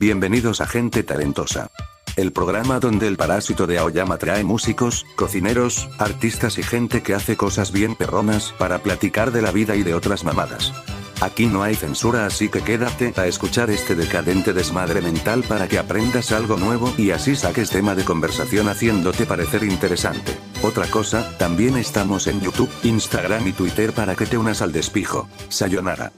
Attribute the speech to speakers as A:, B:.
A: Bienvenidos a Gente Talentosa. El programa donde el parásito de Aoyama trae músicos, cocineros, artistas y gente que hace cosas bien perronas para platicar de la vida y de otras mamadas. Aquí no hay censura así que quédate a escuchar este decadente desmadre mental para que aprendas algo nuevo y así saques tema de conversación haciéndote parecer interesante. Otra cosa, también estamos en YouTube, Instagram y Twitter para que te unas al despijo. Sayonara.